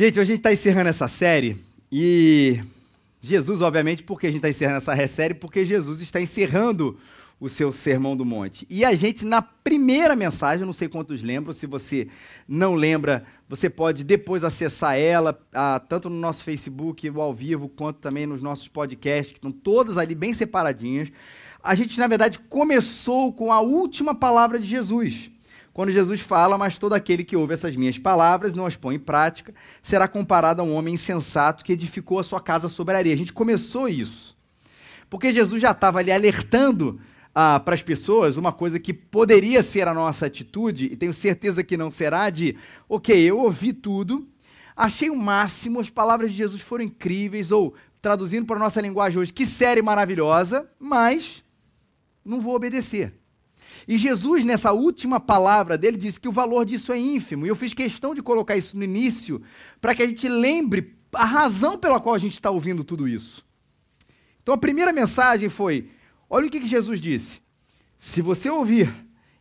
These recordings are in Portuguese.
Gente, a gente está encerrando essa série e Jesus, obviamente, porque a gente está encerrando essa série, porque Jesus está encerrando o seu Sermão do Monte. E a gente, na primeira mensagem, não sei quantos lembram, se você não lembra, você pode depois acessar ela, ah, tanto no nosso Facebook, ao vivo, quanto também nos nossos podcasts, que estão todas ali bem separadinhas. A gente, na verdade, começou com a última palavra de Jesus quando Jesus fala, mas todo aquele que ouve essas minhas palavras não as põe em prática, será comparado a um homem insensato que edificou a sua casa sobre a areia. A gente começou isso. Porque Jesus já estava ali alertando ah, para as pessoas uma coisa que poderia ser a nossa atitude, e tenho certeza que não será, de, ok, eu ouvi tudo, achei o máximo, as palavras de Jesus foram incríveis, ou traduzindo para a nossa linguagem hoje, que série maravilhosa, mas não vou obedecer. E Jesus, nessa última palavra dele, disse que o valor disso é ínfimo. E eu fiz questão de colocar isso no início, para que a gente lembre a razão pela qual a gente está ouvindo tudo isso. Então a primeira mensagem foi: olha o que, que Jesus disse. Se você ouvir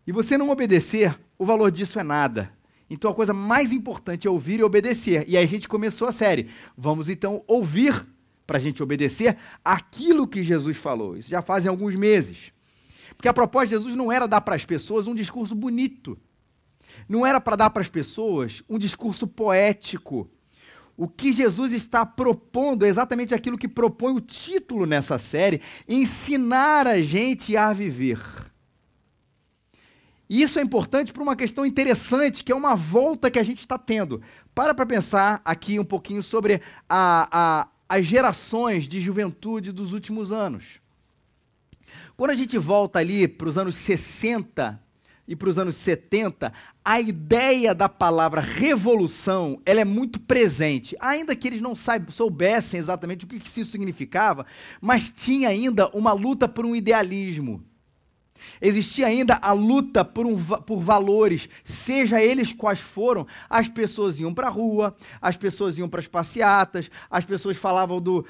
e você não obedecer, o valor disso é nada. Então a coisa mais importante é ouvir e obedecer. E aí a gente começou a série. Vamos então ouvir para a gente obedecer aquilo que Jesus falou. Isso já fazem alguns meses. Porque a proposta de Jesus não era dar para as pessoas um discurso bonito. Não era para dar para as pessoas um discurso poético. O que Jesus está propondo é exatamente aquilo que propõe o título nessa série: ensinar a gente a viver. E isso é importante para uma questão interessante, que é uma volta que a gente está tendo. Para para pensar aqui um pouquinho sobre a, a, as gerações de juventude dos últimos anos. Quando a gente volta ali para os anos 60 e para os anos 70, a ideia da palavra revolução ela é muito presente. Ainda que eles não soubessem exatamente o que isso significava, mas tinha ainda uma luta por um idealismo. Existia ainda a luta por, um, por valores, seja eles quais foram. As pessoas iam para a rua, as pessoas iam para as passeatas, as pessoas falavam do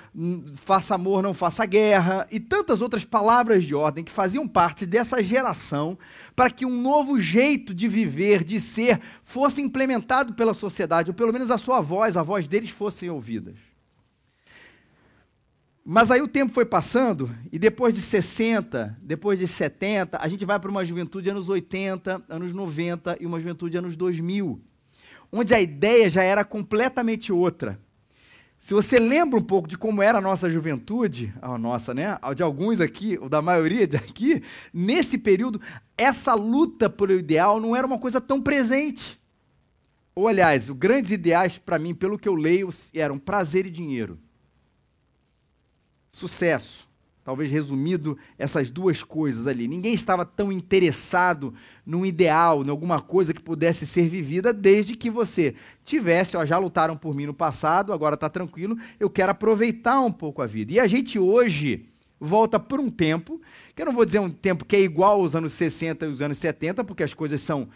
faça amor, não faça guerra, e tantas outras palavras de ordem que faziam parte dessa geração para que um novo jeito de viver, de ser, fosse implementado pela sociedade, ou pelo menos a sua voz, a voz deles fossem ouvidas. Mas aí o tempo foi passando, e depois de 60, depois de 70, a gente vai para uma juventude anos 80, anos 90 e uma juventude anos 2000, onde a ideia já era completamente outra. Se você lembra um pouco de como era a nossa juventude, a nossa, né? De alguns aqui, ou da maioria de aqui, nesse período, essa luta pelo ideal não era uma coisa tão presente. Ou, aliás, os grandes ideais, para mim, pelo que eu leio, eram prazer e dinheiro sucesso. Talvez resumido essas duas coisas ali. Ninguém estava tão interessado num ideal, em alguma coisa que pudesse ser vivida, desde que você tivesse, ó, já lutaram por mim no passado, agora está tranquilo, eu quero aproveitar um pouco a vida. E a gente hoje volta por um tempo, que eu não vou dizer um tempo que é igual aos anos 60 e os anos 70, porque as coisas são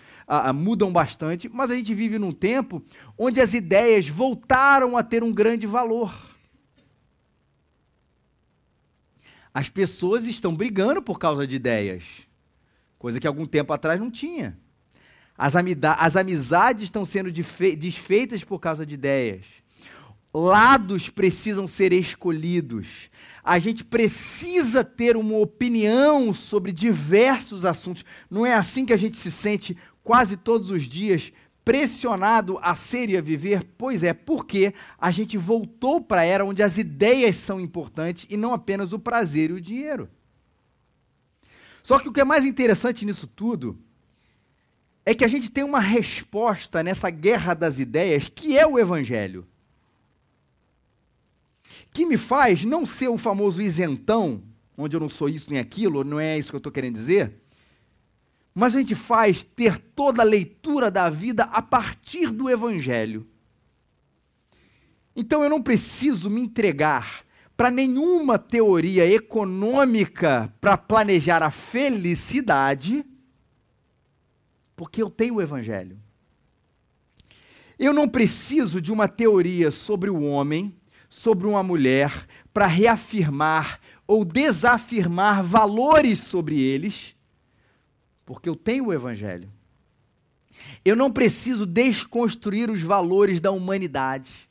mudam bastante, mas a gente vive num tempo onde as ideias voltaram a ter um grande valor. As pessoas estão brigando por causa de ideias, coisa que algum tempo atrás não tinha. As, as amizades estão sendo desfeitas por causa de ideias. Lados precisam ser escolhidos. A gente precisa ter uma opinião sobre diversos assuntos. Não é assim que a gente se sente quase todos os dias pressionado a ser e a viver? Pois é, porque a gente voltou para a era onde as ideias são importantes e não apenas o prazer e o dinheiro. Só que o que é mais interessante nisso tudo é que a gente tem uma resposta nessa guerra das ideias, que é o Evangelho. Que me faz não ser o famoso isentão, onde eu não sou isso nem aquilo, não é isso que eu estou querendo dizer mas a gente faz ter toda a leitura da vida a partir do Evangelho. Então eu não preciso me entregar para nenhuma teoria econômica para planejar a felicidade, porque eu tenho o Evangelho. Eu não preciso de uma teoria sobre o homem, sobre uma mulher, para reafirmar ou desafirmar valores sobre eles porque eu tenho o Evangelho. Eu não preciso desconstruir os valores da humanidade,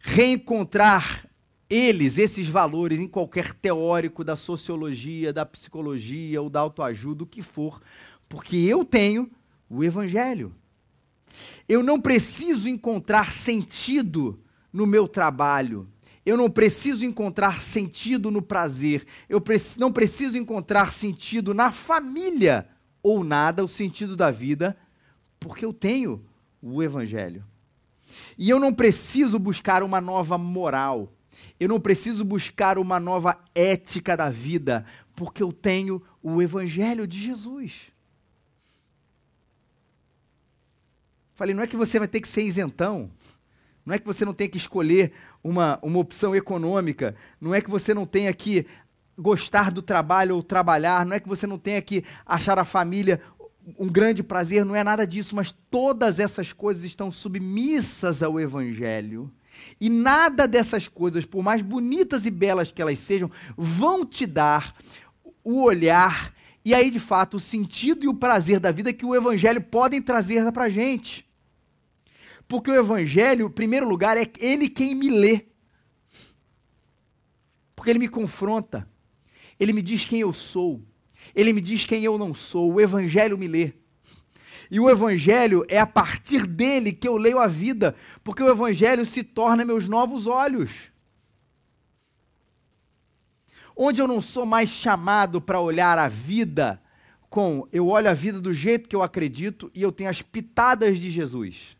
reencontrar eles, esses valores, em qualquer teórico da sociologia, da psicologia ou da autoajuda, o que for, porque eu tenho o Evangelho. Eu não preciso encontrar sentido no meu trabalho. Eu não preciso encontrar sentido no prazer. Eu não preciso encontrar sentido na família ou nada, o sentido da vida, porque eu tenho o Evangelho. E eu não preciso buscar uma nova moral. Eu não preciso buscar uma nova ética da vida, porque eu tenho o Evangelho de Jesus. Falei, não é que você vai ter que ser isentão, não é que você não tem que escolher uma, uma opção econômica, não é que você não tenha que gostar do trabalho ou trabalhar, não é que você não tenha que achar a família um grande prazer, não é nada disso, mas todas essas coisas estão submissas ao Evangelho. E nada dessas coisas, por mais bonitas e belas que elas sejam, vão te dar o olhar e aí, de fato, o sentido e o prazer da vida que o Evangelho podem trazer para a gente. Porque o Evangelho, em primeiro lugar, é ele quem me lê. Porque ele me confronta. Ele me diz quem eu sou. Ele me diz quem eu não sou. O Evangelho me lê. E o Evangelho é a partir dele que eu leio a vida, porque o Evangelho se torna meus novos olhos. Onde eu não sou mais chamado para olhar a vida com, eu olho a vida do jeito que eu acredito e eu tenho as pitadas de Jesus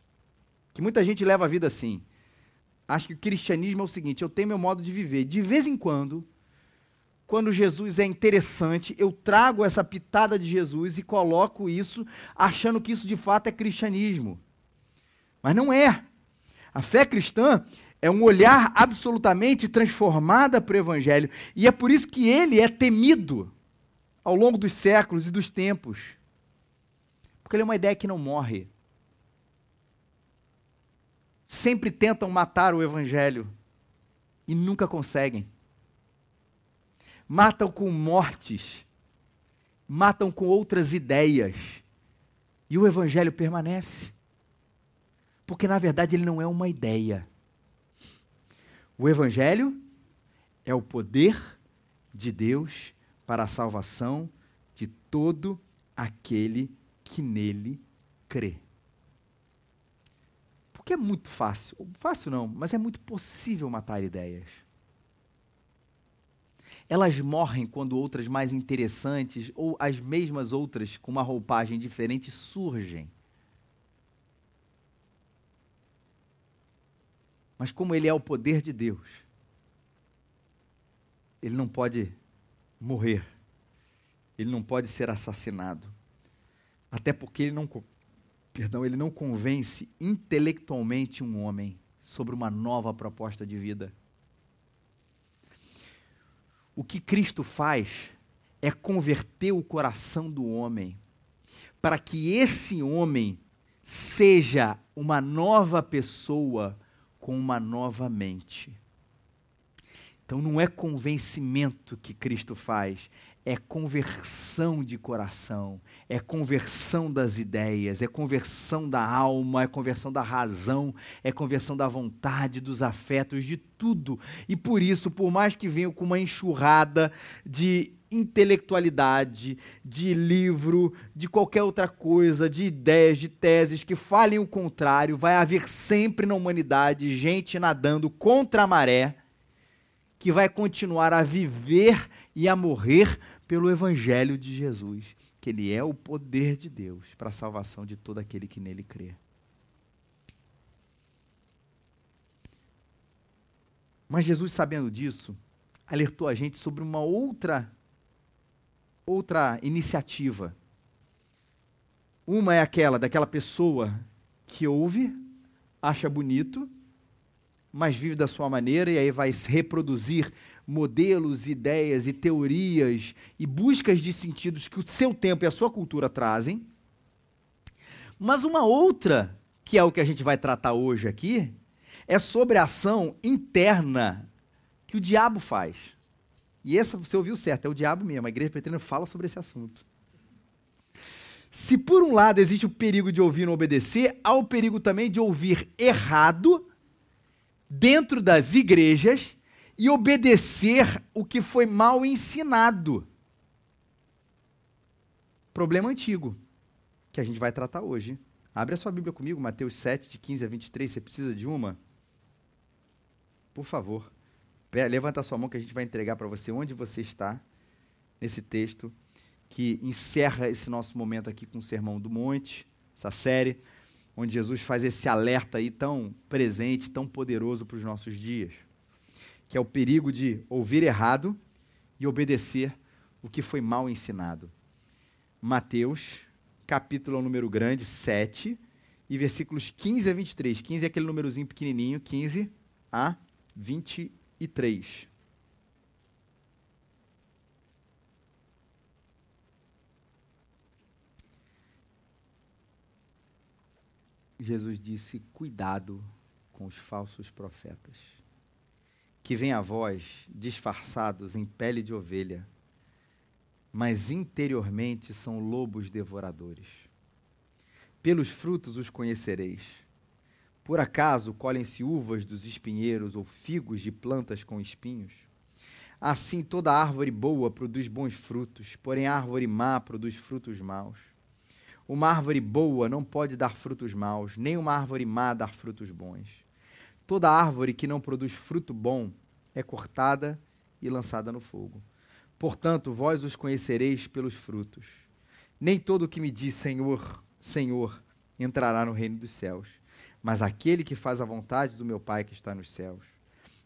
que muita gente leva a vida assim. Acho que o cristianismo é o seguinte: eu tenho meu modo de viver. De vez em quando, quando Jesus é interessante, eu trago essa pitada de Jesus e coloco isso, achando que isso de fato é cristianismo. Mas não é. A fé cristã é um olhar absolutamente transformada para o Evangelho. E é por isso que ele é temido ao longo dos séculos e dos tempos. Porque ele é uma ideia que não morre sempre tentam matar o evangelho e nunca conseguem. Matam com mortes, matam com outras ideias, e o evangelho permanece. Porque na verdade ele não é uma ideia. O evangelho é o poder de Deus para a salvação de todo aquele que nele crê. Porque é muito fácil. Fácil não, mas é muito possível matar ideias. Elas morrem quando outras mais interessantes, ou as mesmas outras com uma roupagem diferente, surgem. Mas como ele é o poder de Deus, ele não pode morrer. Ele não pode ser assassinado. Até porque ele não perdão, ele não convence intelectualmente um homem sobre uma nova proposta de vida. O que Cristo faz é converter o coração do homem para que esse homem seja uma nova pessoa com uma nova mente. Então não é convencimento que Cristo faz, é conversão de coração, é conversão das ideias, é conversão da alma, é conversão da razão, é conversão da vontade, dos afetos, de tudo. E por isso, por mais que venham com uma enxurrada de intelectualidade, de livro, de qualquer outra coisa, de ideias, de teses que falem o contrário, vai haver sempre na humanidade gente nadando contra a maré que vai continuar a viver e a morrer pelo Evangelho de Jesus, que ele é o poder de Deus para a salvação de todo aquele que nele crê. Mas Jesus, sabendo disso, alertou a gente sobre uma outra outra iniciativa. Uma é aquela daquela pessoa que ouve, acha bonito, mas vive da sua maneira e aí vai reproduzir modelos, ideias e teorias e buscas de sentidos que o seu tempo e a sua cultura trazem. Mas uma outra, que é o que a gente vai tratar hoje aqui, é sobre a ação interna que o diabo faz. E essa você ouviu certo, é o diabo mesmo. A igreja pretendendo fala sobre esse assunto. Se por um lado existe o perigo de ouvir e não obedecer, há o perigo também de ouvir errado dentro das igrejas e obedecer o que foi mal ensinado. Problema antigo, que a gente vai tratar hoje. Abre a sua Bíblia comigo, Mateus 7, de 15 a 23. Você precisa de uma? Por favor. Levanta a sua mão que a gente vai entregar para você onde você está nesse texto que encerra esse nosso momento aqui com o Sermão do Monte, essa série, onde Jesus faz esse alerta aí tão presente, tão poderoso para os nossos dias, que é o perigo de ouvir errado e obedecer o que foi mal ensinado. Mateus capítulo número grande, 7, e versículos 15 a 23. 15 é aquele númerozinho pequenininho, 15 a 23. Jesus disse: Cuidado com os falsos profetas, que vêm a vós disfarçados em pele de ovelha mas interiormente são lobos devoradores. Pelos frutos os conhecereis. Por acaso colhem-se uvas dos espinheiros ou figos de plantas com espinhos? Assim toda árvore boa produz bons frutos, porém árvore má produz frutos maus. Uma árvore boa não pode dar frutos maus, nem uma árvore má dar frutos bons. Toda árvore que não produz fruto bom é cortada e lançada no fogo. Portanto, vós os conhecereis pelos frutos. Nem todo o que me diz Senhor, Senhor, entrará no reino dos céus, mas aquele que faz a vontade do meu Pai que está nos céus.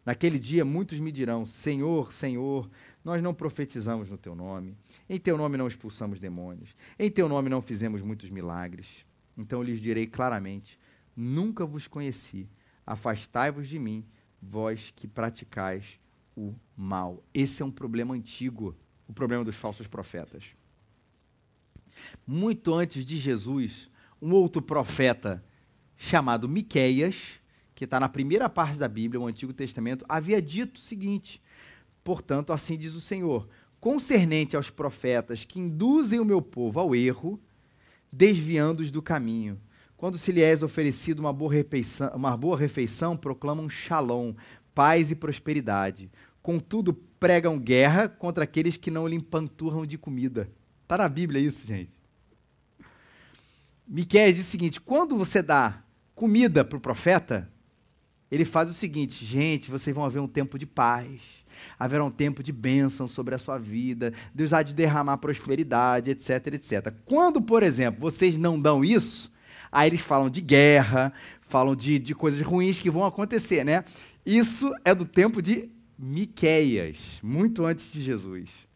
Naquele dia muitos me dirão: Senhor, Senhor, nós não profetizamos no teu nome, em teu nome não expulsamos demônios, em teu nome não fizemos muitos milagres. Então lhes direi claramente: Nunca vos conheci, afastai-vos de mim, vós que praticais o mal. Esse é um problema antigo, o problema dos falsos profetas. Muito antes de Jesus, um outro profeta chamado Miqueias, que está na primeira parte da Bíblia, o Antigo Testamento, havia dito o seguinte: Portanto, assim diz o Senhor: concernente aos profetas que induzem o meu povo ao erro, desviando-os do caminho. Quando se lhe é oferecido uma boa refeição, uma boa refeição proclamam shalom, paz e prosperidade. Contudo, pregam guerra contra aqueles que não lhe empanturram de comida. Está na Bíblia isso, gente. Miquel diz o seguinte: quando você dá comida para o profeta, ele faz o seguinte: gente, vocês vão haver um tempo de paz, haverá um tempo de bênção sobre a sua vida, Deus há de derramar prosperidade, etc, etc. Quando, por exemplo, vocês não dão isso, aí eles falam de guerra, falam de, de coisas ruins que vão acontecer, né? Isso é do tempo de Miqueias, muito antes de Jesus.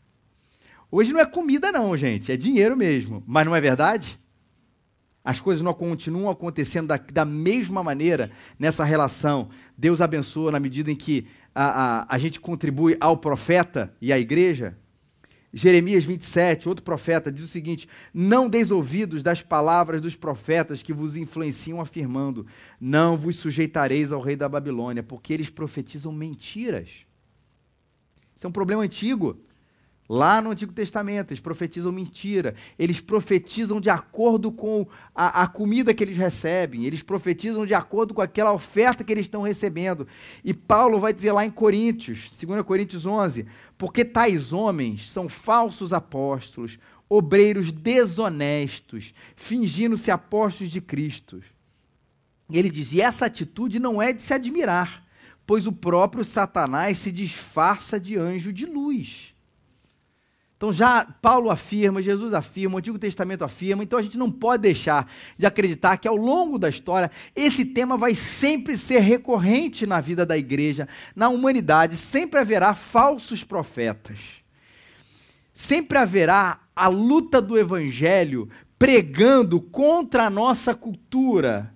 Hoje não é comida não, gente, é dinheiro mesmo. Mas não é verdade? As coisas não continuam acontecendo da, da mesma maneira nessa relação. Deus abençoa na medida em que a, a, a gente contribui ao profeta e à igreja. Jeremias 27, outro profeta, diz o seguinte: Não deis ouvidos das palavras dos profetas que vos influenciam, afirmando: Não vos sujeitareis ao rei da Babilônia, porque eles profetizam mentiras. Isso é um problema antigo. Lá no Antigo Testamento, eles profetizam mentira. Eles profetizam de acordo com a, a, comida que eles recebem. Eles profetizam de acordo com aquela oferta que eles estão recebendo. E Paulo vai dizer lá em Coríntios, 2 Coríntios 11: Porque tais homens são falsos apóstolos, obreiros desonestos, fingindo-se apóstolos de Cristo. Ele diz: E essa atitude não é de se admirar, pois o próprio Satanás se disfarça de anjo de luz. Então já Paulo afirma, Jesus afirma, o Antigo Testamento afirma, então a gente não pode deixar de acreditar que ao longo da história esse tema vai sempre ser recorrente na vida da igreja, na humanidade, sempre haverá falsos profetas. Sempre haverá a luta do evangelho pregando contra a nossa cultura,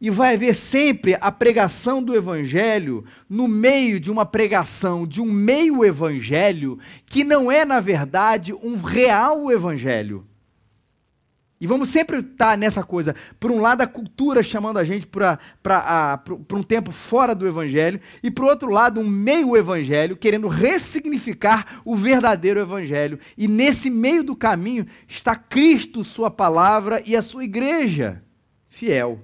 e vai haver sempre a pregação do evangelho no meio de uma pregação de um meio evangelho que não é, na verdade, um real evangelho. E vamos sempre estar nessa coisa. Por um lado, a cultura chamando a gente para um tempo fora do Evangelho, e por outro lado, um meio Evangelho querendo ressignificar o verdadeiro Evangelho. E nesse meio do caminho está Cristo, Sua palavra e a Sua igreja fiel.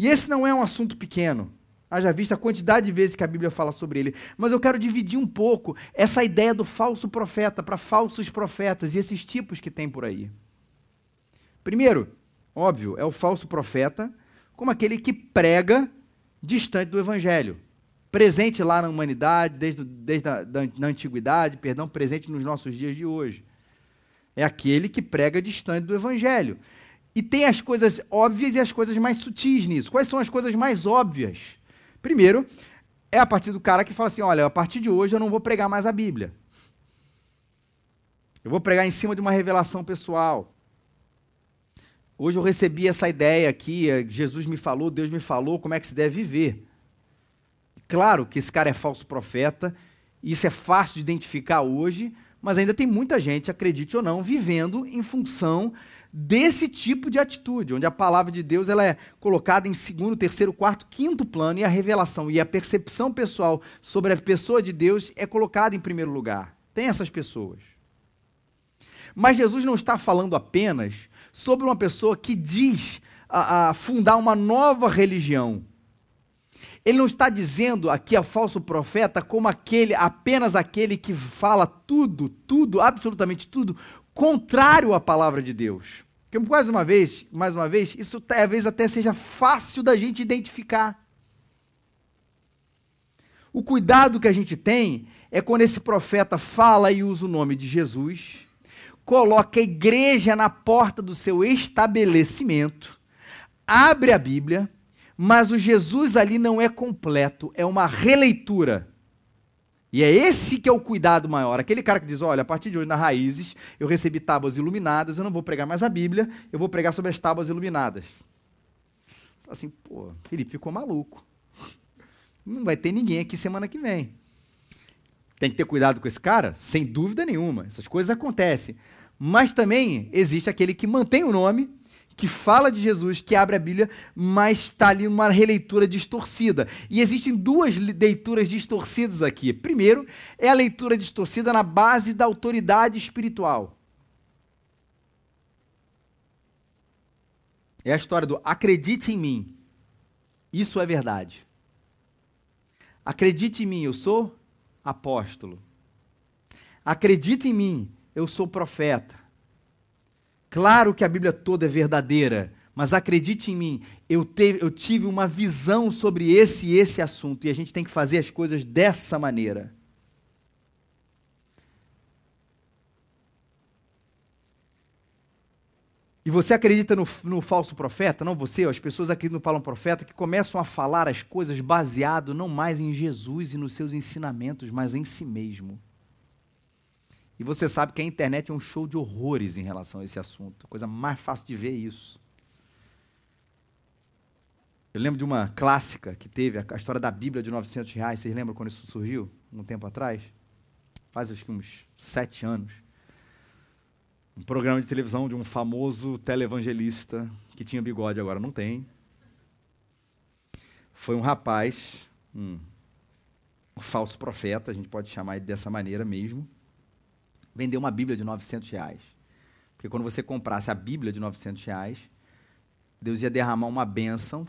E esse não é um assunto pequeno. Haja vista a quantidade de vezes que a Bíblia fala sobre ele. Mas eu quero dividir um pouco essa ideia do falso profeta para falsos profetas e esses tipos que tem por aí. Primeiro, óbvio, é o falso profeta, como aquele que prega distante do evangelho. Presente lá na humanidade, desde, desde a da, na antiguidade, perdão, presente nos nossos dias de hoje. É aquele que prega distante do evangelho. E tem as coisas óbvias e as coisas mais sutis nisso. Quais são as coisas mais óbvias? Primeiro, é a partir do cara que fala assim: olha, a partir de hoje eu não vou pregar mais a Bíblia. Eu vou pregar em cima de uma revelação pessoal. Hoje eu recebi essa ideia aqui, eh, Jesus me falou, Deus me falou como é que se deve viver. Claro que esse cara é falso profeta, isso é fácil de identificar hoje, mas ainda tem muita gente, acredite ou não, vivendo em função desse tipo de atitude, onde a palavra de Deus ela é colocada em segundo, terceiro, quarto, quinto plano e a revelação e a percepção pessoal sobre a pessoa de Deus é colocada em primeiro lugar. Tem essas pessoas. Mas Jesus não está falando apenas sobre uma pessoa que diz a, a fundar uma nova religião. Ele não está dizendo aqui a falso profeta como aquele, apenas aquele que fala tudo, tudo, absolutamente tudo, contrário à palavra de Deus. Porque mais uma vez, mais uma vez, isso talvez até seja fácil da gente identificar. O cuidado que a gente tem é quando esse profeta fala e usa o nome de Jesus, coloca a igreja na porta do seu estabelecimento, abre a Bíblia, mas o Jesus ali não é completo, é uma releitura. E é esse que é o cuidado maior. Aquele cara que diz: olha, a partir de hoje, nas raízes, eu recebi tábuas iluminadas, eu não vou pregar mais a Bíblia, eu vou pregar sobre as tábuas iluminadas. Assim, pô, Felipe ficou maluco. Não vai ter ninguém aqui semana que vem. Tem que ter cuidado com esse cara? Sem dúvida nenhuma. Essas coisas acontecem. Mas também existe aquele que mantém o nome, que fala de Jesus, que abre a Bíblia, mas está ali uma releitura distorcida. E existem duas leituras distorcidas aqui. Primeiro, é a leitura distorcida na base da autoridade espiritual. É a história do acredite em mim. Isso é verdade. Acredite em mim, eu sou apóstolo. Acredite em mim, eu sou profeta. Claro que a Bíblia toda é verdadeira, mas acredite em mim, eu, teve, eu tive uma visão sobre esse e esse assunto, e a gente tem que fazer as coisas dessa maneira. E você acredita no, no, falso profeta? Não você, as pessoas acreditam no falso profeta que começam a falar as coisas baseado não mais em Jesus e nos seus ensinamentos, mas em si mesmo. E você sabe que a internet é um show de horrores em relação a esse assunto. Coisa mais fácil de ver é isso. Eu lembro de uma clássica que teve, a história da Bíblia de 900 reais. Vocês lembram quando isso surgiu? Um tempo atrás? Faz acho que uns sete anos. Um programa de televisão de um famoso televangelista que tinha bigode, agora não tem. Foi um rapaz, um, um falso profeta, a gente pode chamar ele dessa maneira mesmo vender uma Bíblia de 900 reais. Porque quando você comprasse a Bíblia de 900 reais, Deus ia derramar uma bênção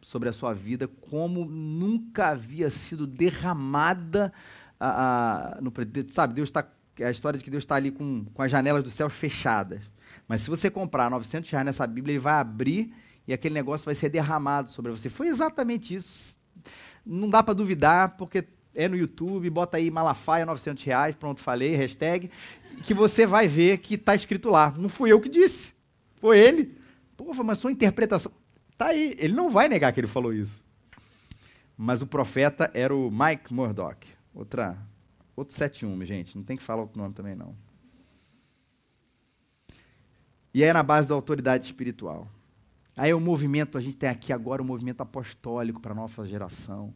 sobre a sua vida como nunca havia sido derramada. A, a, no, sabe, Deus está. A história de que Deus está ali com, com as janelas do céu fechadas. Mas se você comprar 900 reais nessa Bíblia, ele vai abrir e aquele negócio vai ser derramado sobre você. Foi exatamente isso. Não dá para duvidar, porque é no YouTube, bota aí Malafaia 900 reais, pronto, falei, hashtag, que você vai ver que está escrito lá. Não fui eu que disse, foi ele. Pô, mas sua interpretação. Tá aí, ele não vai negar que ele falou isso. Mas o profeta era o Mike Murdoch. Outra, outro 71, gente, não tem que falar outro nome também não. E é na base da autoridade espiritual. Aí o movimento, a gente tem aqui agora o movimento apostólico para a nossa geração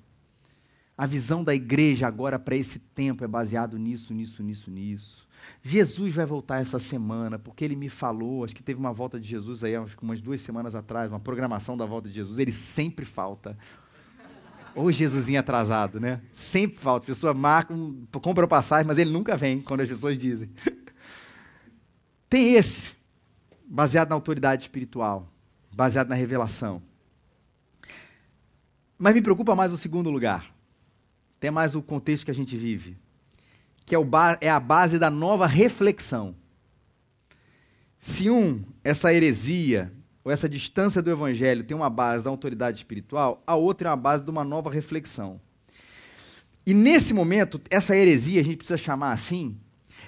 A visão da igreja agora para esse tempo é baseado nisso, nisso, nisso, nisso. Jesus vai voltar essa semana, porque ele me falou, acho que teve uma volta de Jesus aí, acho que umas duas semanas atrás, uma programação da volta de Jesus, ele sempre falta. Ou Jesusinho atrasado, né? Sempre falta. A pessoa marca, compra passagem, mas ele nunca vem quando as pessoas dizem. Tem esse, baseado na autoridade espiritual, baseado na revelação. Mas me preocupa mais o segundo lugar. Tem mais o contexto que a gente vive, que é, o é a base da nova reflexão. Se um, essa heresia, ou essa distância do evangelho tem uma base da autoridade espiritual, a outra é uma base de uma nova reflexão. E nesse momento, essa heresia, a gente precisa chamar assim,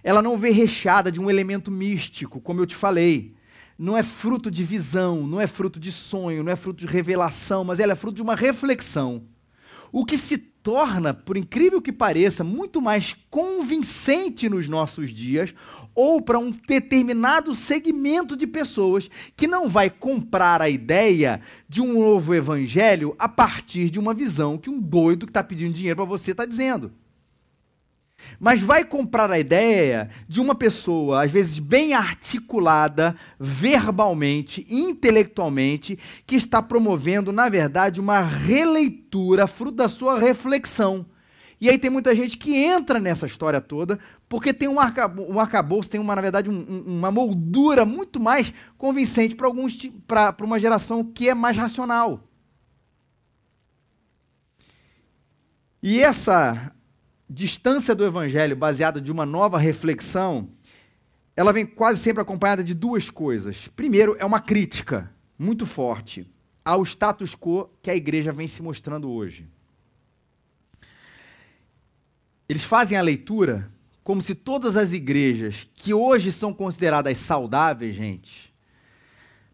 ela não vê recheada de um elemento místico, como eu te falei. Não é fruto de visão, não é fruto de sonho, não é fruto de revelação, mas ela é fruto de uma reflexão. O que se torna, por incrível que pareça, muito mais convincente nos nossos dias, ou para um determinado segmento de pessoas que não vai comprar a ideia de um novo evangelho a partir de uma visão que um doido que está pedindo dinheiro para você está dizendo mas vai comprar a ideia de uma pessoa, às vezes bem articulada, verbalmente, intelectualmente, que está promovendo, na verdade, uma releitura fruto da sua reflexão. E aí tem muita gente que entra nessa história toda porque tem um, arcabouço, um arcabouço tem uma, na verdade, um, uma moldura muito mais convincente para alguns para uma geração que é mais racional. E essa distância do evangelho baseada de uma nova reflexão, ela vem quase sempre acompanhada de duas coisas. Primeiro, é uma crítica muito forte ao status quo que a igreja vem se mostrando hoje. Eles fazem a leitura como se todas as igrejas que hoje são consideradas saudáveis, gente,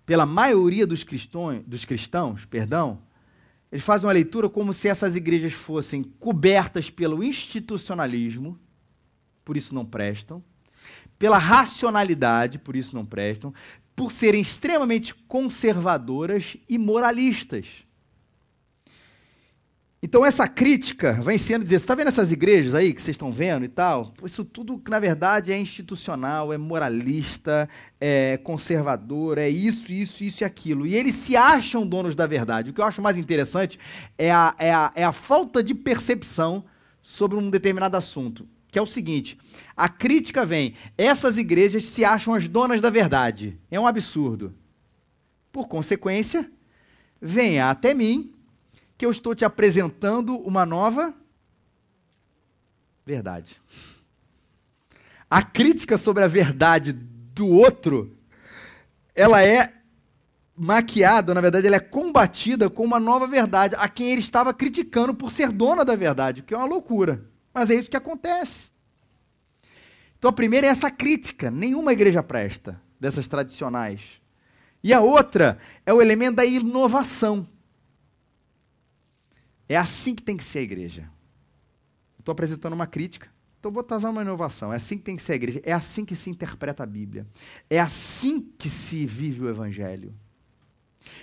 pela maioria dos cristãos, dos cristãos, perdão, eles fazem uma leitura como se essas igrejas fossem cobertas pelo institucionalismo, por isso não prestam, pela racionalidade, por isso não prestam, por serem extremamente conservadoras e moralistas. Então essa crítica vem sendo dizer, está vendo essas igrejas aí que vocês estão vendo e tal? Isso tudo, na verdade, é institucional, é moralista, é conservador, é isso, isso, isso e aquilo. E eles se acham donos da verdade. O que eu acho mais interessante é a, é a, é a falta de percepção sobre um determinado assunto. Que é o seguinte: a crítica vem, essas igrejas se acham as donas da verdade. É um absurdo. Por consequência, venha até mim que eu estou te apresentando uma nova verdade. A crítica sobre a verdade do outro, ela é maquiada, na verdade, ela é combatida com uma nova verdade, a quem ele estava criticando por ser dona da verdade, o que é uma loucura. Mas é isso que acontece. Então a primeira é essa crítica, nenhuma igreja presta dessas tradicionais. E a outra é o elemento da inovação. É assim que tem que ser a igreja. Estou apresentando uma crítica, então vou trazer uma inovação. É assim que tem que ser a igreja. É assim que se interpreta a Bíblia. É assim que se vive o Evangelho.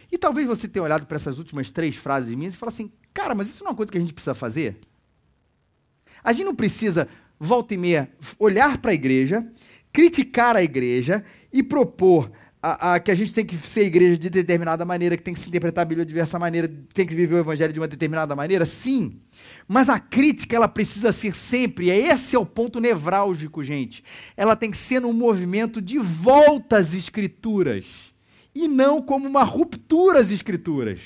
E talvez você tenha olhado para essas últimas três frases minhas e fala assim: cara, mas isso não é uma coisa que a gente precisa fazer? A gente não precisa, volta e meia, olhar para a igreja, criticar a igreja e propor a, a, que a gente tem que ser igreja de determinada maneira, que tem que se interpretar a Bíblia de diversa maneira, tem que viver o Evangelho de uma determinada maneira? Sim. Mas a crítica, ela precisa ser sempre, esse é o ponto nevrálgico, gente. Ela tem que ser num movimento de volta às Escrituras, e não como uma ruptura às Escrituras.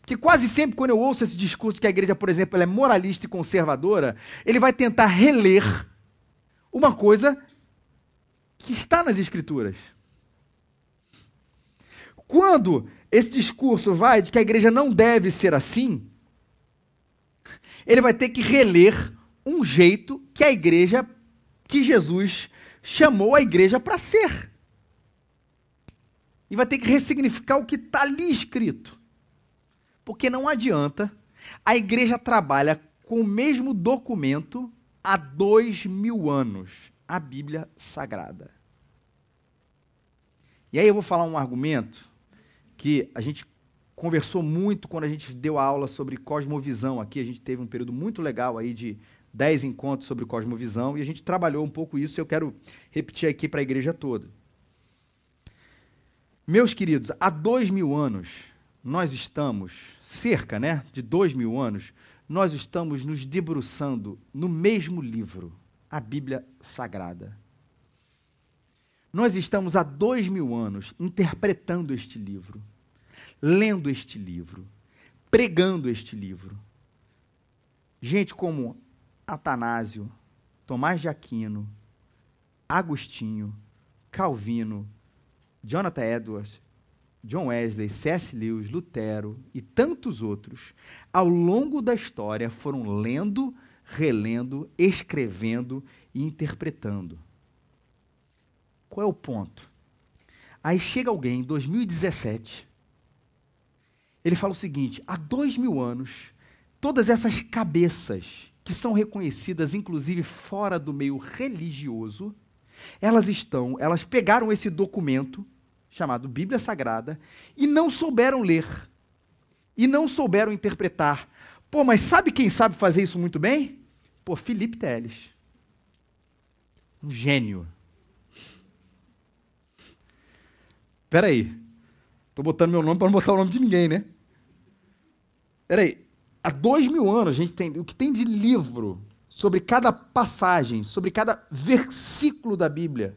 Porque quase sempre, quando eu ouço esse discurso que a igreja, por exemplo, é moralista e conservadora, ele vai tentar reler uma coisa que está nas Escrituras. Quando esse discurso vai de que a igreja não deve ser assim, ele vai ter que reler um jeito que a igreja, que Jesus chamou a igreja para ser. E vai ter que ressignificar o que está ali escrito. Porque não adianta, a igreja trabalha com o mesmo documento há dois mil anos a Bíblia Sagrada. E aí eu vou falar um argumento que a gente conversou muito quando a gente deu a aula sobre cosmovisão aqui. A gente teve um período muito legal aí de 10 encontros sobre cosmovisão e a gente trabalhou um pouco isso eu quero repetir aqui para a igreja toda. Meus queridos, há dois mil anos, nós estamos, cerca né, de dois mil anos, nós estamos nos debruçando no mesmo livro, a Bíblia Sagrada. Nós estamos há dois mil anos interpretando este livro, lendo este livro, pregando este livro. Gente como Atanásio, Tomás de Aquino, Agostinho, Calvino, Jonathan Edwards, John Wesley, C.S. Lewis, Lutero e tantos outros, ao longo da história foram lendo, relendo, escrevendo e interpretando. Qual é o ponto? Aí chega alguém em 2017, ele fala o seguinte: há dois mil anos, todas essas cabeças que são reconhecidas, inclusive fora do meio religioso, elas estão, elas pegaram esse documento chamado Bíblia Sagrada e não souberam ler e não souberam interpretar. Pô, mas sabe quem sabe fazer isso muito bem? Pô, Felipe Teles. Um gênio. Espera aí. Estou botando meu nome para não botar o nome de ninguém, né? Espera aí. Há dois mil anos a gente tem o que tem de livro sobre cada passagem, sobre cada versículo da Bíblia,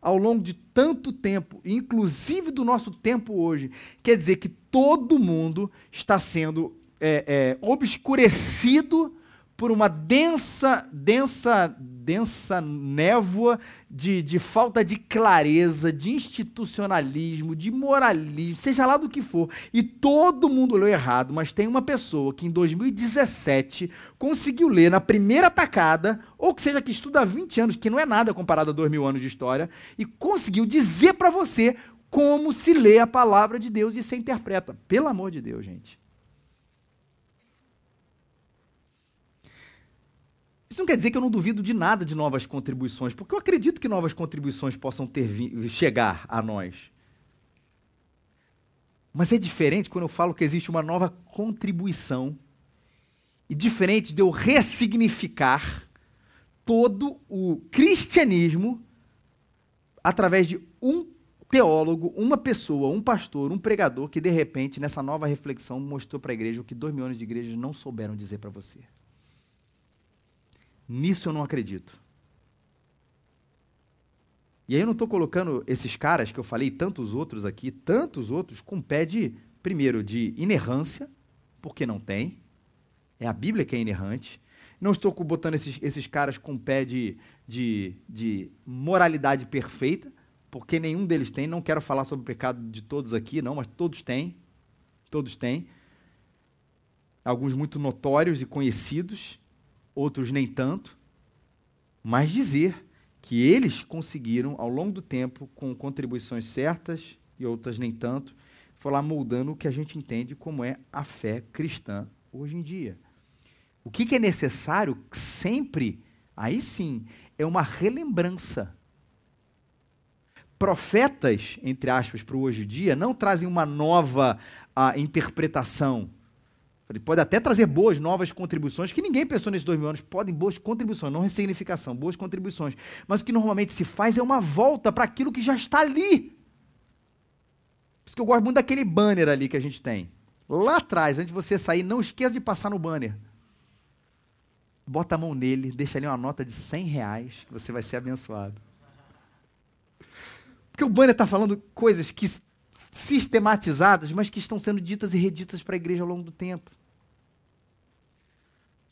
ao longo de tanto tempo, inclusive do nosso tempo hoje, quer dizer que todo mundo está sendo é, é, obscurecido por uma densa, densa, densa névoa de, de falta de clareza, de institucionalismo, de moralismo, seja lá do que for. E todo mundo leu errado, mas tem uma pessoa que em 2017 conseguiu ler na primeira tacada, ou que seja que estuda há 20 anos, que não é nada comparado a 2 mil anos de história, e conseguiu dizer para você como se lê a palavra de Deus e se interpreta. Pelo amor de Deus, gente. Isso não quer dizer que eu não duvido de nada de novas contribuições, porque eu acredito que novas contribuições possam ter chegar a nós. Mas é diferente quando eu falo que existe uma nova contribuição. E diferente de eu ressignificar todo o cristianismo através de um teólogo, uma pessoa, um pastor, um pregador que de repente nessa nova reflexão mostrou para a igreja o que dois mil anos de igreja não souberam dizer para você. Nisso eu não acredito. E aí eu não estou colocando esses caras que eu falei, tantos outros aqui, tantos outros, com pé de, primeiro, de inerrância, porque não tem. É a Bíblia que é inerrante. Não estou botando esses, esses caras com pé de, de, de moralidade perfeita, porque nenhum deles tem. Não quero falar sobre o pecado de todos aqui, não, mas todos têm. Todos têm. Alguns muito notórios e conhecidos outros nem tanto, mas dizer que eles conseguiram, ao longo do tempo, com contribuições certas e outras nem tanto, foi lá moldando o que a gente entende como é a fé cristã hoje em dia. O que, que é necessário sempre, aí sim, é uma relembrança. Profetas, entre aspas, para o hoje em dia, não trazem uma nova a, ah, interpretação ele pode até trazer boas, novas contribuições, que ninguém pensou nesses dois mil anos. Podem boas contribuições, não ressignificação, boas contribuições. Mas o que normalmente se faz é uma volta para aquilo que já está ali. Por isso que eu gosto muito daquele banner ali que a gente tem. Lá atrás, antes de você sair, não esqueça de passar no banner. Bota a mão nele, deixa ali uma nota de 100 reais, que você vai ser abençoado. Porque o banner está falando coisas que sistematizadas, mas que estão sendo ditas e reditas para a igreja ao longo do tempo.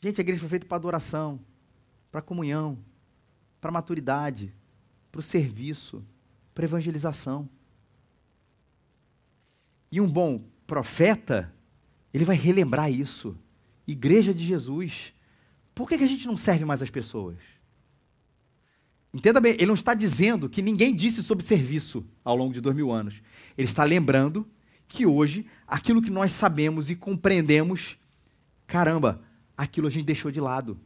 Gente, a igreja foi feita para adoração, para comunhão, para maturidade, para o serviço, para evangelização. E um bom profeta, ele vai relembrar isso. Igreja de Jesus. Por que, que a gente não serve mais as pessoas? Entenda bem, ele não está dizendo que ninguém disse sobre serviço ao longo de dois mil anos. Ele está lembrando que hoje, aquilo que nós sabemos e compreendemos, caramba, aquilo a gente deixou de lado.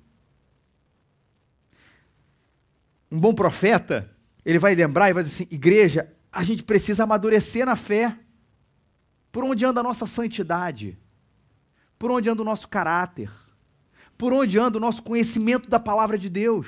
Um bom profeta, ele vai lembrar e vai dizer assim: igreja, a gente precisa amadurecer na fé. Por onde anda a nossa santidade? Por onde anda o nosso caráter? Por onde anda o nosso conhecimento da palavra de Deus?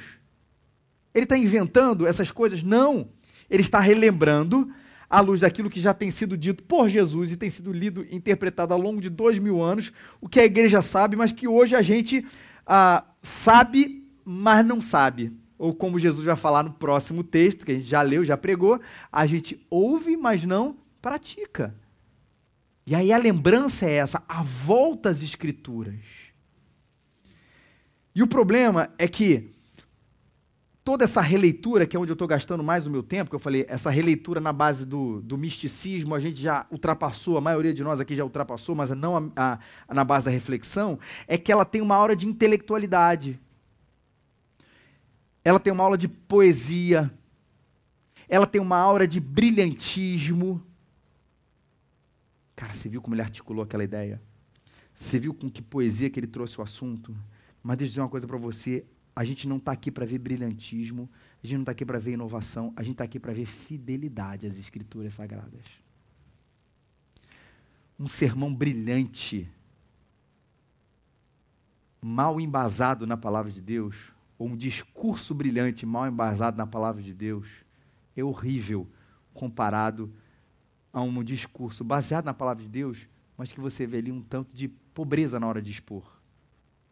Ele está inventando essas coisas? Não. Ele está relembrando, à luz daquilo que já tem sido dito por Jesus e tem sido lido e interpretado ao longo de dois mil anos, o que a igreja sabe, mas que hoje a gente ah, sabe, mas não sabe. Ou como Jesus vai falar no próximo texto, que a gente já leu, já pregou, a gente ouve, mas não pratica. E aí a lembrança é essa, a volta às Escrituras. E o problema é que toda essa releitura, que é onde eu estou gastando mais o meu tempo, que eu falei, essa releitura na base do, do misticismo, a gente já ultrapassou, a maioria de nós aqui já ultrapassou, mas não a, a, na base da reflexão, é que ela tem uma aura de intelectualidade. Ela tem uma aula de poesia. Ela tem uma aura de brilhantismo. Cara, você viu como ele articulou aquela ideia? Você viu com que poesia que ele trouxe o assunto? Mas deixa eu dizer uma coisa para você: a gente não está aqui para ver brilhantismo, a gente não está aqui para ver inovação, a gente está aqui para ver fidelidade às Escrituras Sagradas. Um sermão brilhante, mal embasado na palavra de Deus, ou um discurso brilhante, mal embasado na palavra de Deus, é horrível comparado a um discurso baseado na palavra de Deus, mas que você vê ali um tanto de pobreza na hora de expor.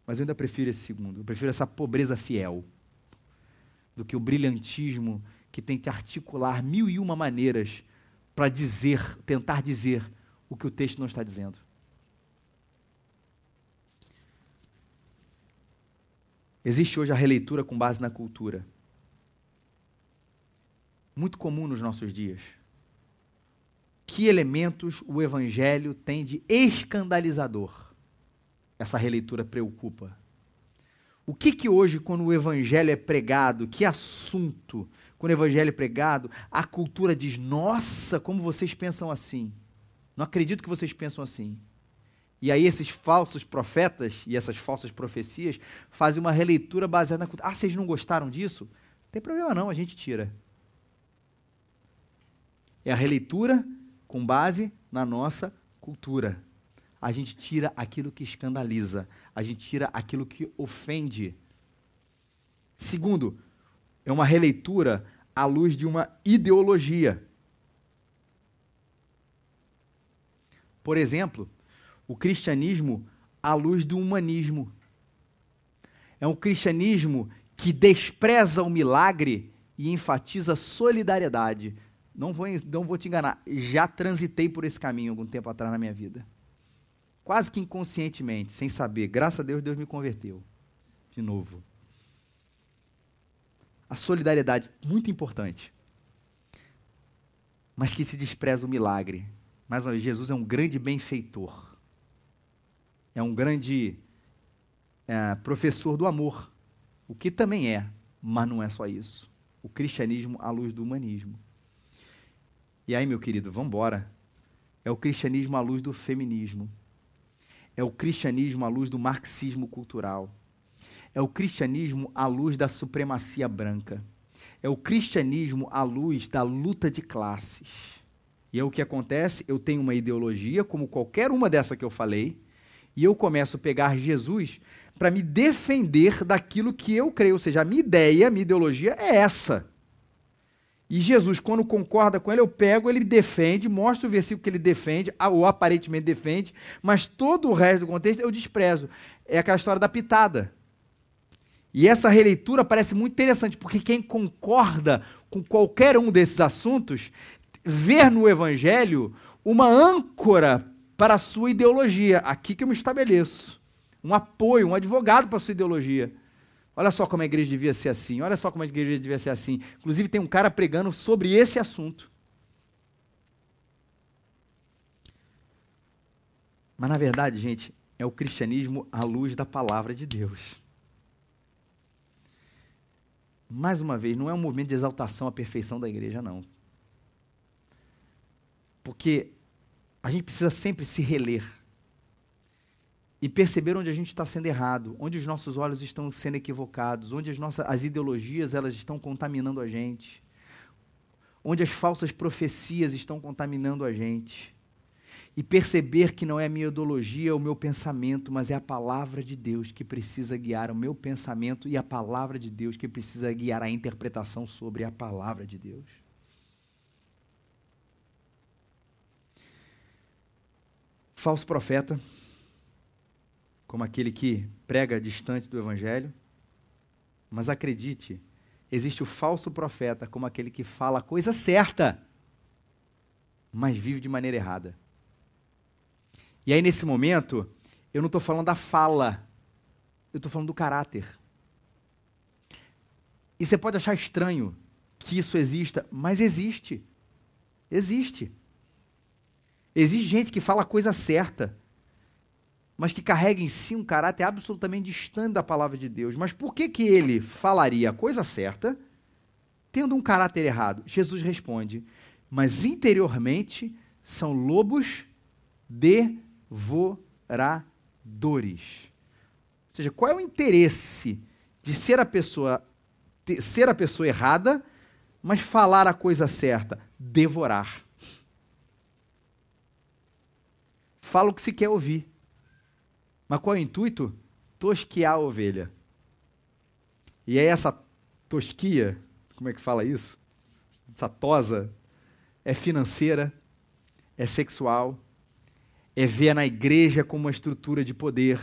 Mas eu ainda prefiro esse segundo. Eu prefiro essa pobreza fiel do que o brilhantismo que que articular mil e uma maneiras para dizer, tentar dizer o que o texto não está dizendo. Existe hoje a releitura com base na cultura. Muito comum nos nossos dias. Que elementos o evangelho tem de escandalizador? Essa releitura preocupa? O que que hoje, quando o evangelho é pregado, que assunto, quando o evangelho é pregado, a cultura diz: nossa, como vocês pensam assim? Não acredito que vocês pensam assim. E aí esses falsos profetas e essas falsas profecias fazem uma releitura baseada na cultura. Ah, vocês não gostaram disso? Não tem problema não, a gente tira. É a releitura com base na nossa cultura a gente tira aquilo que escandaliza, a gente tira aquilo que ofende. Segundo, é uma releitura à luz de uma ideologia. Por exemplo, o cristianismo à luz do humanismo. É um cristianismo que despreza o milagre e enfatiza a solidariedade. Não vou, não vou te enganar, já transitei por esse caminho algum tempo atrás na minha vida quase que inconscientemente, sem saber. Graças a Deus, Deus me converteu. De novo. A solidariedade, muito importante. Mas que se despreza o milagre. Mais uma vez, Jesus é um grande benfeitor. É um grande é, professor do amor. O que também é, mas não é só isso. O cristianismo à luz do humanismo. E aí, meu querido, vamos embora. É o cristianismo à luz do feminismo. É o cristianismo à luz do marxismo cultural. É o cristianismo à luz da supremacia branca. É o cristianismo à luz da luta de classes. E é o que acontece, eu tenho uma ideologia, como qualquer uma dessa que eu falei, e eu começo a pegar Jesus para me defender daquilo que eu creio. Ou seja, a minha ideia, a minha ideologia é essa. E Jesus, quando concorda com ele, eu pego, ele defende, mostro o versículo que ele defende, ou aparentemente defende, mas todo o resto do contexto eu desprezo. É aquela história da pitada. E essa releitura parece muito interessante, porque quem concorda com qualquer um desses assuntos, vê no Evangelho uma âncora para a sua ideologia. Aqui que eu me estabeleço. Um apoio, um advogado para a sua ideologia. Olha só como a igreja devia ser assim, olha só como a igreja devia ser assim. Inclusive, tem um cara pregando sobre esse assunto. Mas, na verdade, gente, é o cristianismo à luz da palavra de Deus. Mais uma vez, não é um movimento de exaltação à perfeição da igreja, não. Porque a gente precisa sempre se reler e perceber onde a gente está sendo errado, onde os nossos olhos estão sendo equivocados, onde as nossas as ideologias elas estão contaminando a gente, onde as falsas profecias estão contaminando a gente. e perceber que não é a minha ideologia, o meu pensamento, mas é a palavra de Deus que precisa guiar o meu pensamento e a palavra de Deus que precisa guiar a interpretação sobre a palavra de Deus. Falso profeta, como aquele que prega distante do evangelho, mas acredite, existe o falso profeta, como aquele que fala a coisa certa, mas vive de maneira errada. E aí, nesse momento, eu não estou falando da fala, eu estou falando do caráter. E você pode achar estranho que isso exista, mas existe. Existe. Existe gente que fala a coisa certa, mas que carrega em si um caráter absolutamente distante da palavra de Deus. Mas por que, que ele falaria a coisa certa, tendo um caráter errado? Jesus responde: mas interiormente são lobos de devoradores. Ou seja, qual é o interesse de ser a pessoa ser a pessoa errada, mas falar a coisa certa? Devorar. Fala o que se quer ouvir. Mas qual é o intuito? Tosquear a ovelha. E é essa tosquia, como é que fala isso? Essa tosa é financeira, é sexual, é ver na igreja como uma estrutura de poder.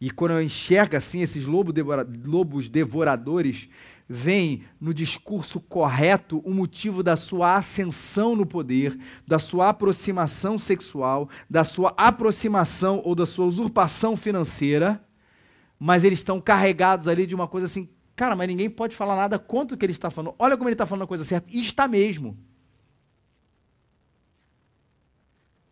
E quando eu enxergo assim esses lobos devoradores, vem no discurso correto o motivo da sua ascensão no poder, da sua aproximação sexual, da sua aproximação ou da sua usurpação financeira, mas eles estão carregados ali de uma coisa assim, cara, mas ninguém pode falar nada contra o que ele está falando. Olha como ele está falando a coisa certa, e está mesmo.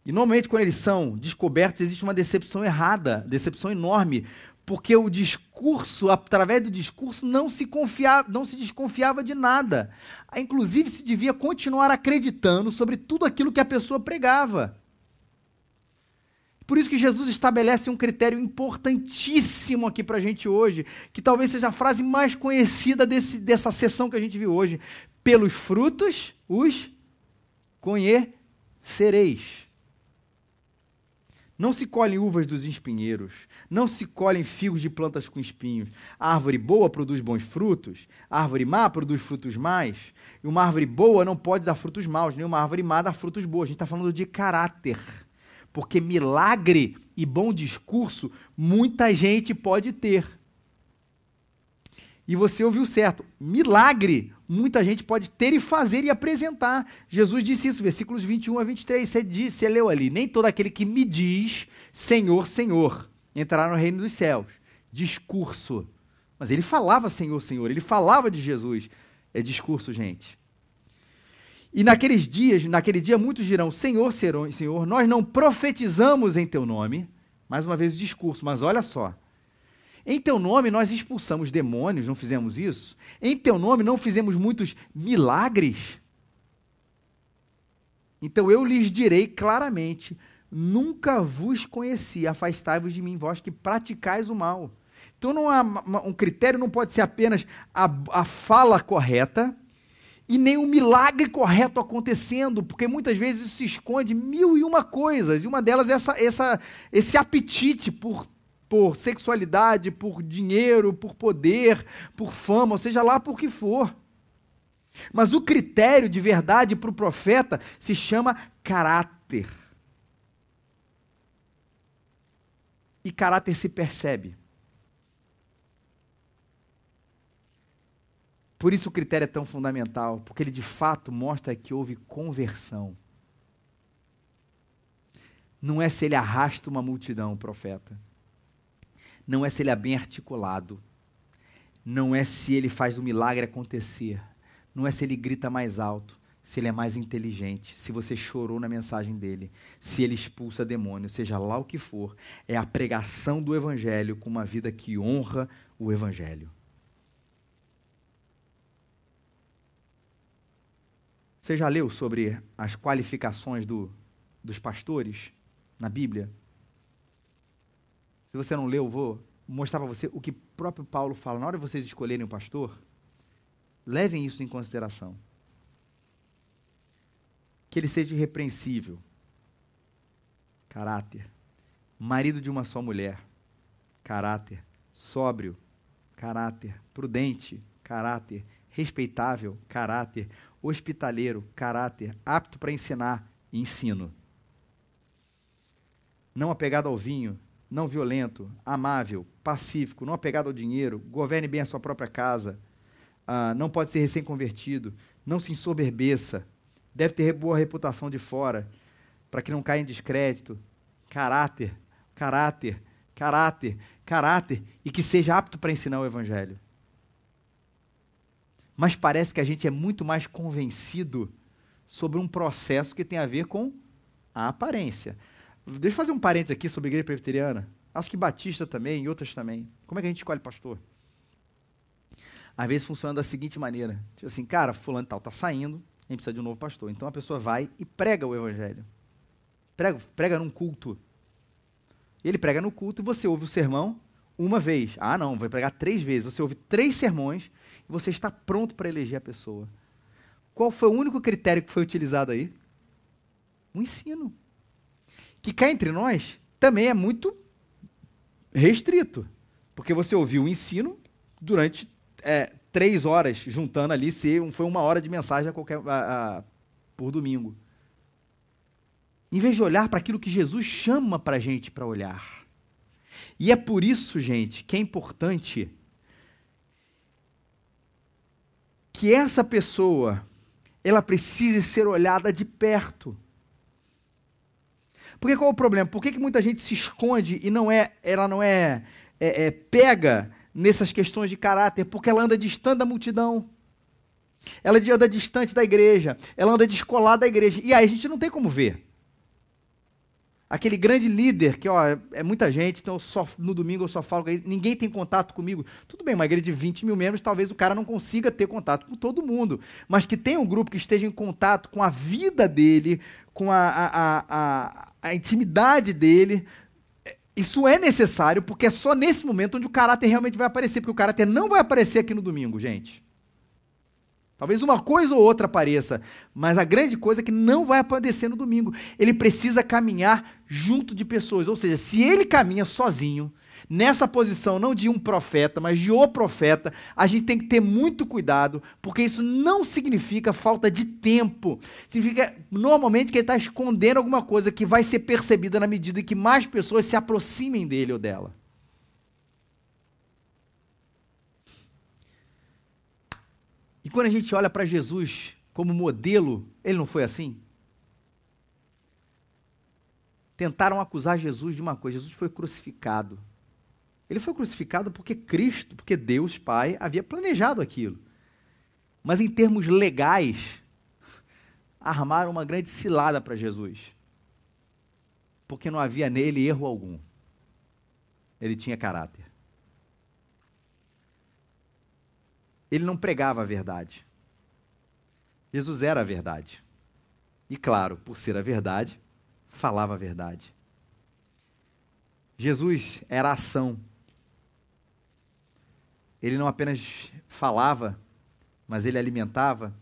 E normalmente, quando eles são descobertos, existe uma decepção errada, decepção enorme, porque o discurso, através do discurso, não se, confiava, não se desconfiava de nada. Inclusive, se devia continuar acreditando sobre tudo aquilo que a pessoa pregava. Por isso que Jesus estabelece um critério importantíssimo aqui para a gente hoje, que talvez seja a frase mais conhecida desse, dessa sessão que a gente viu hoje. Pelos frutos os conhecereis. Não se colhem uvas dos espinheiros, não se colhem figos de plantas com espinhos. A árvore boa produz bons frutos, a árvore má produz frutos mais. E uma árvore boa não pode dar frutos maus, nem uma árvore má dá frutos bons. A gente está falando de caráter. Porque milagre e bom discurso muita gente pode ter. E você ouviu certo. Milagre, muita gente pode ter e fazer e apresentar. Jesus disse isso, versículos 21 a 23. Você, disse, você leu ali: Nem todo aquele que me diz Senhor, Senhor entrará no reino dos céus. Discurso. Mas ele falava Senhor, Senhor. Ele falava de Jesus. É discurso, gente. E naqueles dias, naquele dia, muitos dirão: Senhor, Senhor, nós não profetizamos em teu nome. Mais uma vez discurso, mas olha só. Em teu nome nós expulsamos demônios, não fizemos isso? Em teu nome não fizemos muitos milagres? Então eu lhes direi claramente: nunca vos conheci, afastai-vos de mim, vós que praticais o mal. Então não há, um critério não pode ser apenas a, a fala correta e nem o milagre correto acontecendo, porque muitas vezes isso se esconde mil e uma coisas, e uma delas é essa, essa, esse apetite por por sexualidade, por dinheiro, por poder, por fama, ou seja lá por que for. Mas o critério de verdade para o profeta se chama caráter. E caráter se percebe. Por isso o critério é tão fundamental, porque ele de fato mostra que houve conversão. Não é se ele arrasta uma multidão, profeta não é se ele é bem articulado, não é se ele faz o milagre acontecer, não é se ele grita mais alto, se ele é mais inteligente, se você chorou na mensagem dele, se ele expulsa demônio, seja lá o que for, é a pregação do evangelho com uma vida que honra o evangelho. Você já leu sobre as qualificações do, dos pastores na Bíblia? Se você não leu, vou mostrar para você o que próprio Paulo fala. Na hora de vocês escolherem o pastor, levem isso em consideração. Que ele seja irrepreensível, caráter. Marido de uma só mulher, caráter. Sóbrio, caráter. Prudente, caráter. Respeitável, caráter. Hospitaleiro, caráter. Apto para ensinar, ensino. Não apegado ao vinho, não violento, amável, pacífico, não apegado ao dinheiro, governe bem a sua própria casa, ah, não pode ser recém-convertido, não se ensoberbeça, deve ter boa reputação de fora, para que não caia em descrédito, caráter, caráter, caráter, caráter, e que seja apto para ensinar o Evangelho. Mas parece que a gente é muito mais convencido sobre um processo que tem a ver com a aparência. Deixa eu fazer um parênteses aqui sobre a igreja presbiteriana. Acho que Batista também e outras também. Como é que a gente escolhe pastor? Às vezes funciona da seguinte maneira: tipo assim, cara, fulano tal está saindo, a gente precisa de um novo pastor. Então a pessoa vai e prega o evangelho. Prega, prega num culto. Ele prega no culto e você ouve o sermão uma vez. Ah, não, vai pregar três vezes. Você ouve três sermões e você está pronto para eleger a pessoa. Qual foi o único critério que foi utilizado aí? O ensino. Que cá entre nós também é muito restrito. Porque você ouviu o ensino durante é, três horas, juntando ali, se foi uma hora de mensagem a qualquer, a, a, por domingo. Em vez de olhar para aquilo que Jesus chama para a gente para olhar. E é por isso, gente, que é importante que essa pessoa ela precise ser olhada de perto. Porque qual é o problema? Por que, que muita gente se esconde e não é, ela não é, é, é pega nessas questões de caráter, porque ela anda distante da multidão. Ela anda distante da igreja, ela anda descolada da igreja. E aí a gente não tem como ver. Aquele grande líder, que ó, é muita gente, então só, no domingo eu só falo com ele, ninguém tem contato comigo. Tudo bem, uma igreja de 20 mil membros, talvez o cara não consiga ter contato com todo mundo. Mas que tem um grupo que esteja em contato com a vida dele, com a, a, a, a intimidade dele, isso é necessário porque é só nesse momento onde o caráter realmente vai aparecer, porque o caráter não vai aparecer aqui no domingo, gente. Talvez uma coisa ou outra apareça, mas a grande coisa é que não vai aparecer no domingo. Ele precisa caminhar junto de pessoas, ou seja, se ele caminha sozinho, nessa posição não de um profeta, mas de o profeta, a gente tem que ter muito cuidado, porque isso não significa falta de tempo. Significa normalmente que ele está escondendo alguma coisa que vai ser percebida na medida em que mais pessoas se aproximem dele ou dela. E quando a gente olha para Jesus como modelo, ele não foi assim? Tentaram acusar Jesus de uma coisa: Jesus foi crucificado. Ele foi crucificado porque Cristo, porque Deus Pai havia planejado aquilo. Mas em termos legais, armaram uma grande cilada para Jesus. Porque não havia nele erro algum. Ele tinha caráter. Ele não pregava a verdade. Jesus era a verdade. E claro, por ser a verdade, falava a verdade. Jesus era ação ele não apenas falava, mas ele alimentava,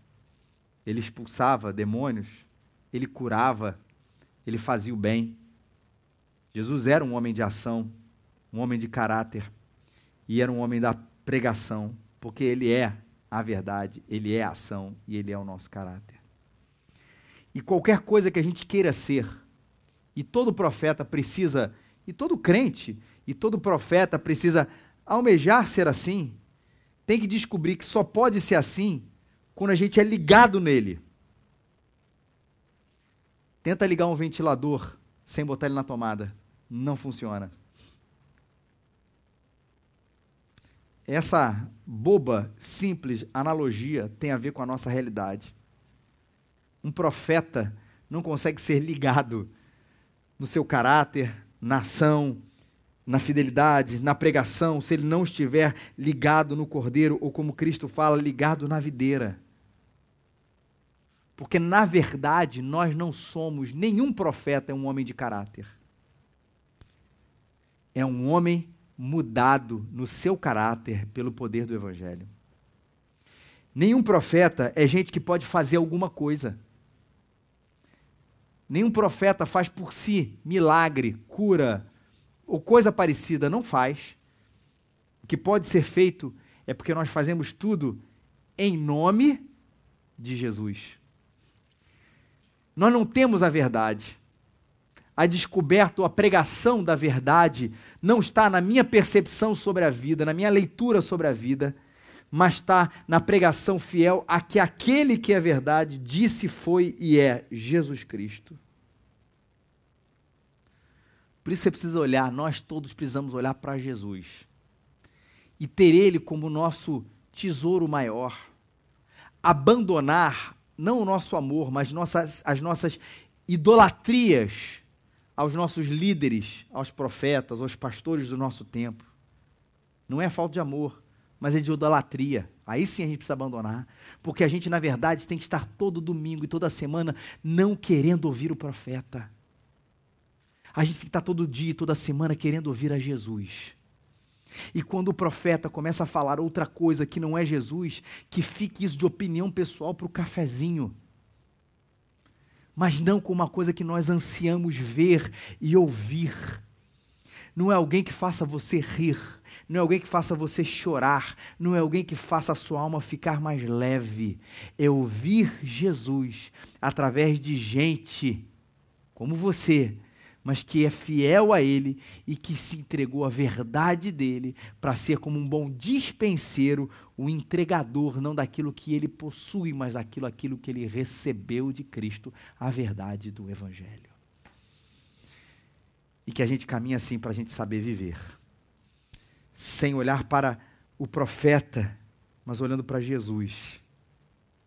ele expulsava demônios, ele curava, ele fazia o bem. Jesus era um homem de ação, um homem de caráter, e era um homem da pregação, porque ele é a verdade, ele é a ação e ele é o nosso caráter. E qualquer coisa que a gente queira ser, e todo profeta precisa, e todo crente, e todo profeta precisa almejar ser assim, tem que descobrir que só pode ser assim quando a gente é ligado nele. Tenta ligar um ventilador sem botar ele na tomada. Não funciona. Essa boba, simples analogia tem a ver com a nossa realidade. Um profeta não consegue ser ligado no seu caráter, na ação, na fidelidade, na pregação, se ele não estiver ligado no cordeiro, ou como Cristo fala, ligado na videira. Porque, na verdade, nós não somos, nenhum profeta é um homem de caráter. É um homem mudado no seu caráter pelo poder do Evangelho. Nenhum profeta é gente que pode fazer alguma coisa. Nenhum profeta faz por si milagre, cura ou coisa parecida, não faz. O que pode ser feito é porque nós fazemos tudo em nome de Jesus. Nós não temos a verdade. A descoberta ou a pregação da verdade não está na minha percepção sobre a vida, na minha leitura sobre a vida, mas está na pregação fiel a que aquele que é verdade disse, foi e é Jesus Cristo. Por isso você precisa olhar, nós todos precisamos olhar para Jesus e ter Ele como nosso tesouro maior. Abandonar não o nosso amor, mas nossas, as nossas idolatrias aos nossos líderes, aos profetas, aos pastores do nosso tempo. Não é falta de amor, mas é de idolatria. Aí sim a gente precisa abandonar. Porque a gente, na verdade, tem que estar todo domingo e toda semana não querendo ouvir o profeta. A gente estar todo dia e toda semana querendo ouvir a Jesus. E quando o profeta começa a falar outra coisa que não é Jesus, que fique isso de opinião pessoal para o cafezinho. Mas não com uma coisa que nós ansiamos ver e ouvir. Não é alguém que faça você rir, não é alguém que faça você chorar, não é alguém que faça a sua alma ficar mais leve. É ouvir Jesus através de gente como você, mas que é fiel a Ele e que se entregou à verdade dele para ser como um bom dispenseiro, o um entregador não daquilo que ele possui, mas daquilo aquilo que ele recebeu de Cristo, a verdade do Evangelho. E que a gente caminhe assim para a gente saber viver, sem olhar para o profeta, mas olhando para Jesus.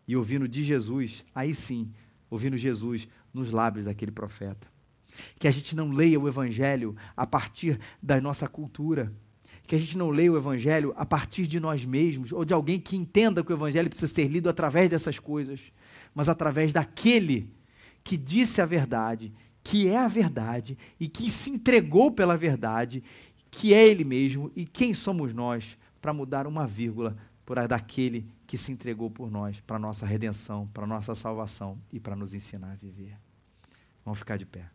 E ouvindo de Jesus, aí sim, ouvindo Jesus nos lábios daquele profeta que a gente não leia o Evangelho a partir da nossa cultura, que a gente não leia o Evangelho a partir de nós mesmos, ou de alguém que entenda que o Evangelho precisa ser lido através dessas coisas, mas através daquele que disse a verdade, que é a verdade e que se entregou pela verdade, que é Ele mesmo e quem somos nós para mudar uma vírgula por a daquele que se entregou por nós, para nossa redenção, para nossa salvação e para nos ensinar a viver. Vamos ficar de pé.